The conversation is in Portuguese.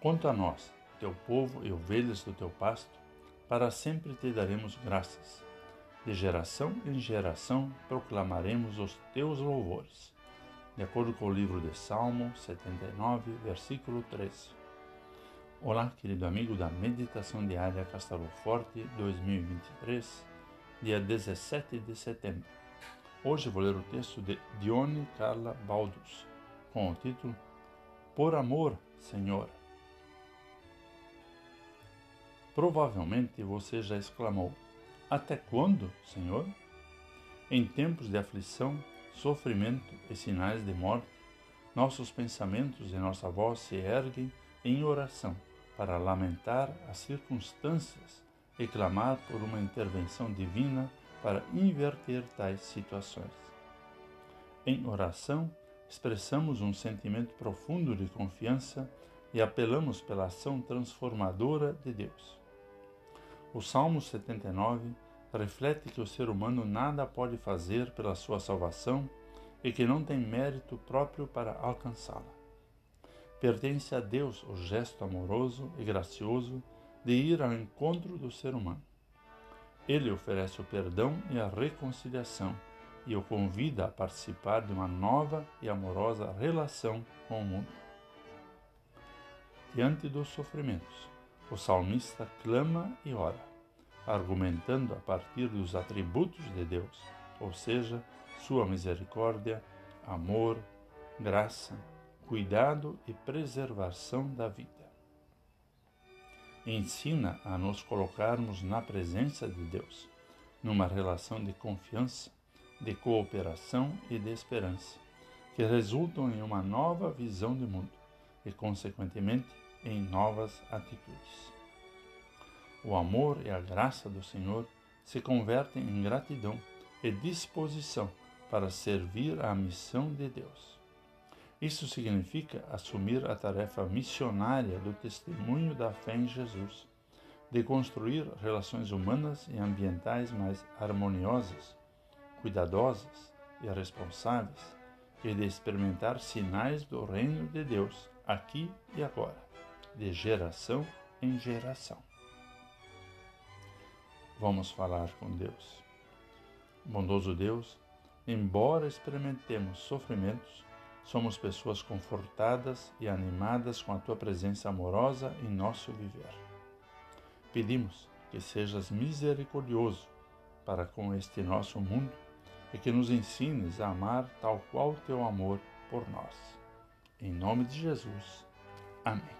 Quanto a nós, teu povo e ovelhas do teu pasto, para sempre te daremos graças. De geração em geração proclamaremos os teus louvores. De acordo com o livro de Salmo 79, versículo 13. Olá, querido amigo da Meditação Diária Castelo Forte 2023, dia 17 de setembro. Hoje vou ler o texto de Dione Carla Baldus, com o título Por Amor, Senhor. Provavelmente você já exclamou: Até quando, Senhor? Em tempos de aflição, sofrimento e sinais de morte, nossos pensamentos e nossa voz se erguem em oração para lamentar as circunstâncias e clamar por uma intervenção divina para inverter tais situações. Em oração, expressamos um sentimento profundo de confiança e apelamos pela ação transformadora de Deus. O Salmo 79 reflete que o ser humano nada pode fazer pela sua salvação e que não tem mérito próprio para alcançá-la. Pertence a Deus o gesto amoroso e gracioso de ir ao encontro do ser humano. Ele oferece o perdão e a reconciliação e o convida a participar de uma nova e amorosa relação com o mundo. Diante dos sofrimentos, o salmista clama e ora, argumentando a partir dos atributos de Deus, ou seja, sua misericórdia, amor, graça, cuidado e preservação da vida. Ensina a nos colocarmos na presença de Deus, numa relação de confiança, de cooperação e de esperança, que resultam em uma nova visão de mundo e, consequentemente, em novas atitudes. O amor e a graça do Senhor se convertem em gratidão e disposição para servir à missão de Deus. Isso significa assumir a tarefa missionária do testemunho da fé em Jesus, de construir relações humanas e ambientais mais harmoniosas, cuidadosas e responsáveis, e de experimentar sinais do reino de Deus aqui e agora, de geração em geração. Vamos falar com Deus. Bondoso Deus, embora experimentemos sofrimentos, Somos pessoas confortadas e animadas com a tua presença amorosa em nosso viver. Pedimos que sejas misericordioso para com este nosso mundo e que nos ensines a amar tal qual teu amor por nós. Em nome de Jesus. Amém.